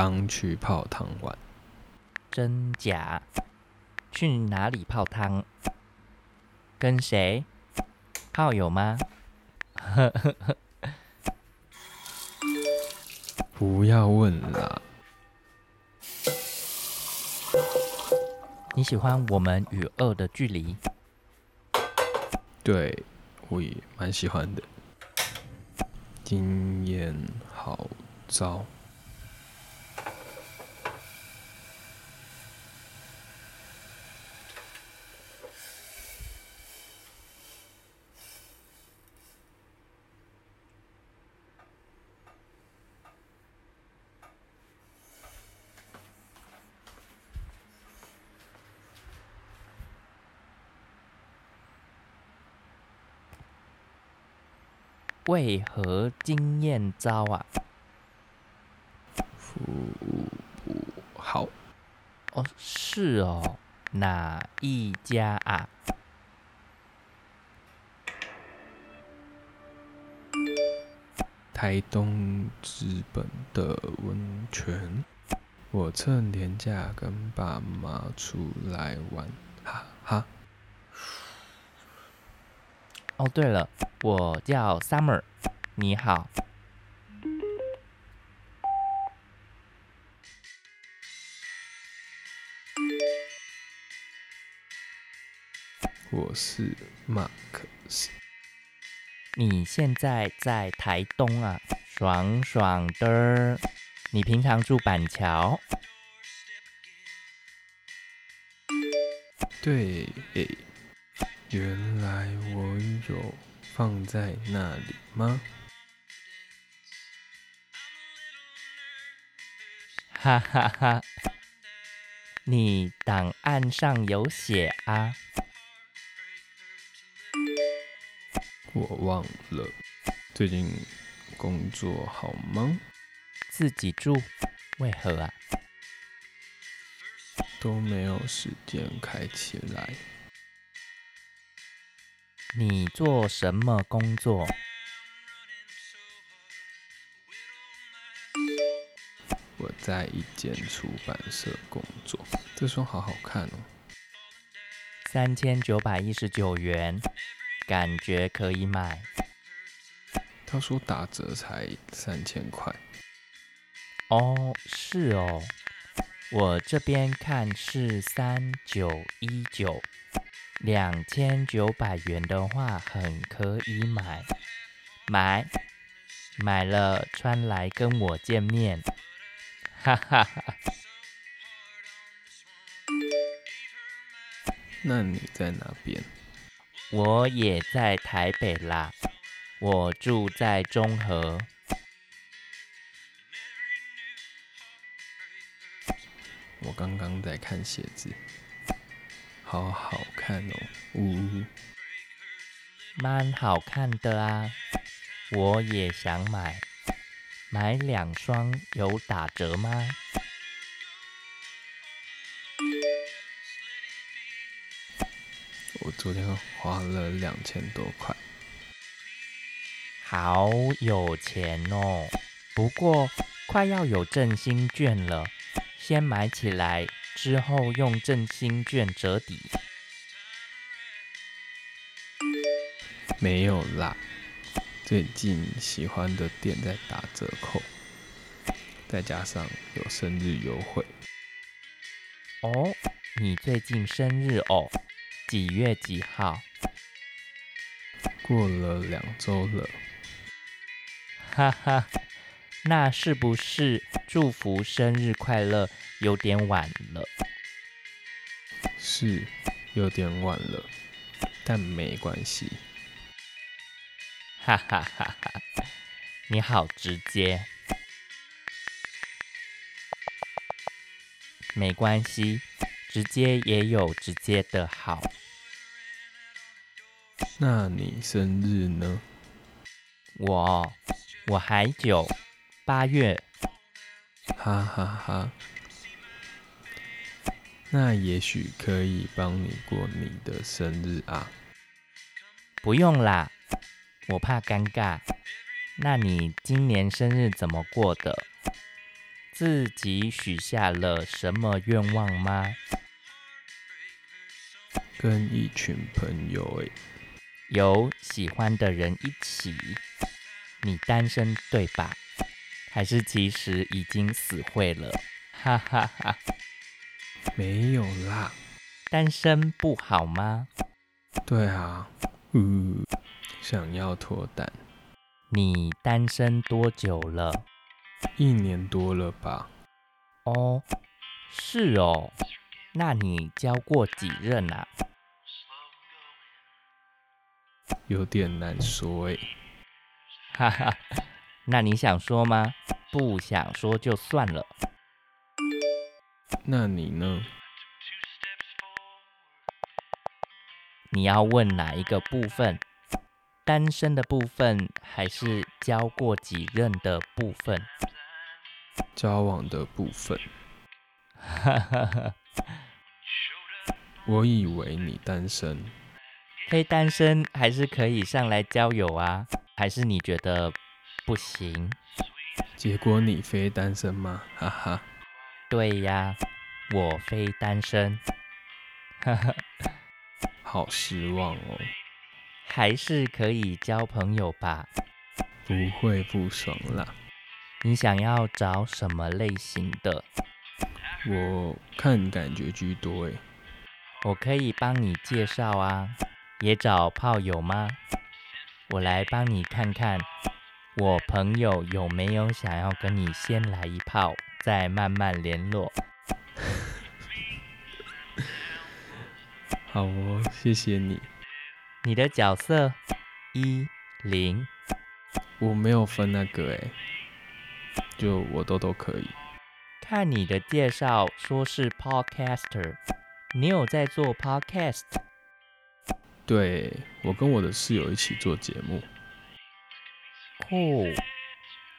刚去泡汤玩，真假？去哪里泡汤？跟谁？炮友吗？不要问了。你喜欢我们与恶的距离？对，我也蛮喜欢的。经验好糟。为何经验糟啊？服务不好。哦，是哦，哪一家啊？台东知本的温泉。我趁年假跟爸妈出来玩，哈哈。哦，对了，我叫 Summer，你好。我是马克思。你现在在台东啊，爽爽的。你平常住板桥？对，诶。原来我有放在那里吗？哈哈哈！你档案上有写啊？我忘了。最近工作好忙？自己住？为何啊？都没有时间开起来。你做什么工作？我在一间出版社工作。这双好好看哦，三千九百一十九元，感觉可以买。他说打折才三千块。哦，是哦，我这边看是三九一九。两千九百元的话，很可以买，买，买了穿来跟我见面，哈哈哈。那你在哪边？我也在台北啦，我住在中和。我刚刚在看鞋子。好好看哦，呜，蛮好看的啊，我也想买，买两双有打折吗？我昨天花了两千多块，好有钱哦，不过快要有振兴券了，先买起来。之后用振兴券折抵，没有啦。最近喜欢的店在打折扣，再加上有生日优惠。哦，你最近生日哦？几月几号？过了两周了。哈哈，那是不是祝福生日快乐有点晚了？是，有点晚了，但没关系。哈哈哈哈，你好直接。没关系，直接也有直接的好。那你生日呢？我我还久，八月。哈哈哈。那也许可以帮你过你的生日啊。不用啦，我怕尴尬。那你今年生日怎么过的？自己许下了什么愿望吗？跟一群朋友诶，有喜欢的人一起。你单身对吧？还是其实已经死会了？哈哈哈。没有啦。单身不好吗？对啊，嗯，想要脱单。你单身多久了？一年多了吧？哦，是哦，那你交过几任啊？有点难说诶。哈哈，那你想说吗？不想说就算了。那你呢？你要问哪一个部分？单身的部分，还是交过几任的部分？交往的部分。哈哈哈。我以为你单身。非单身还是可以上来交友啊？还是你觉得不行？结果你非单身吗？哈哈。对呀，我非单身。哈哈。好失望哦。还是可以交朋友吧，不会不爽啦。你想要找什么类型的？我看感觉居多诶。我可以帮你介绍啊。也找炮友吗？我来帮你看看，我朋友有没有想要跟你先来一炮，再慢慢联络。好哦，谢谢你。你的角色一零，我没有分那个诶，就我都都可以。看你的介绍说是 podcaster，你有在做 podcast？对，我跟我的室友一起做节目。酷，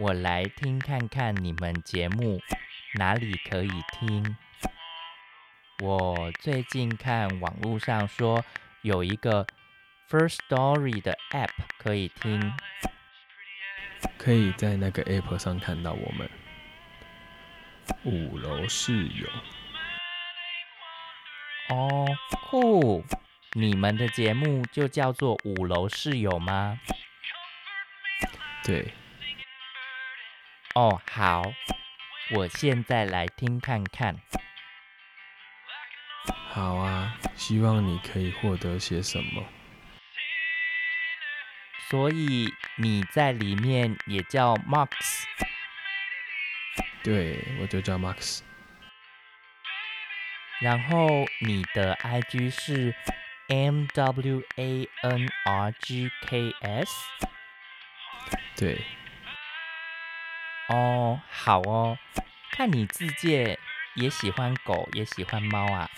我来听看看你们节目哪里可以听。我最近看网络上说有一个。First Story 的 App 可以听，可以在那个 App 上看到我们五楼室友。哦，酷！你们的节目就叫做五楼室友吗？对。哦，好，我现在来听看看。好啊，希望你可以获得些什么。所以你在里面也叫 Max？对，我就叫 Max。然后你的 IG 是 M W A N R G K S？对。哦，好哦，看你自介也喜欢狗，也喜欢猫啊。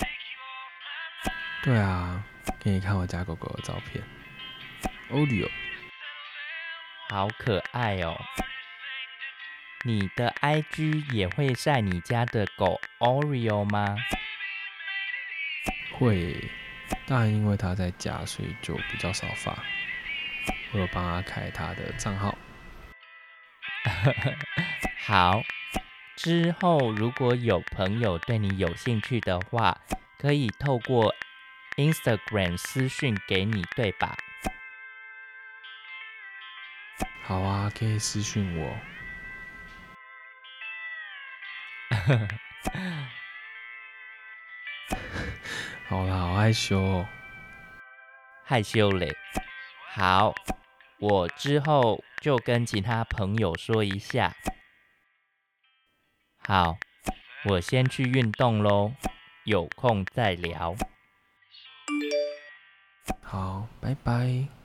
对啊，给你看我家狗狗的照片，Olio。好可爱哦！你的 IG 也会晒你家的狗 Oreo 吗？会，但因为他在家，所以就比较少发。我有帮他开他的账号。好，之后如果有朋友对你有兴趣的话，可以透过 Instagram 私讯给你，对吧？好啊，可以私讯我。好啦，好害羞哦。害羞嘞。好，我之后就跟其他朋友说一下。好我先去运动喽有空再聊。好拜拜。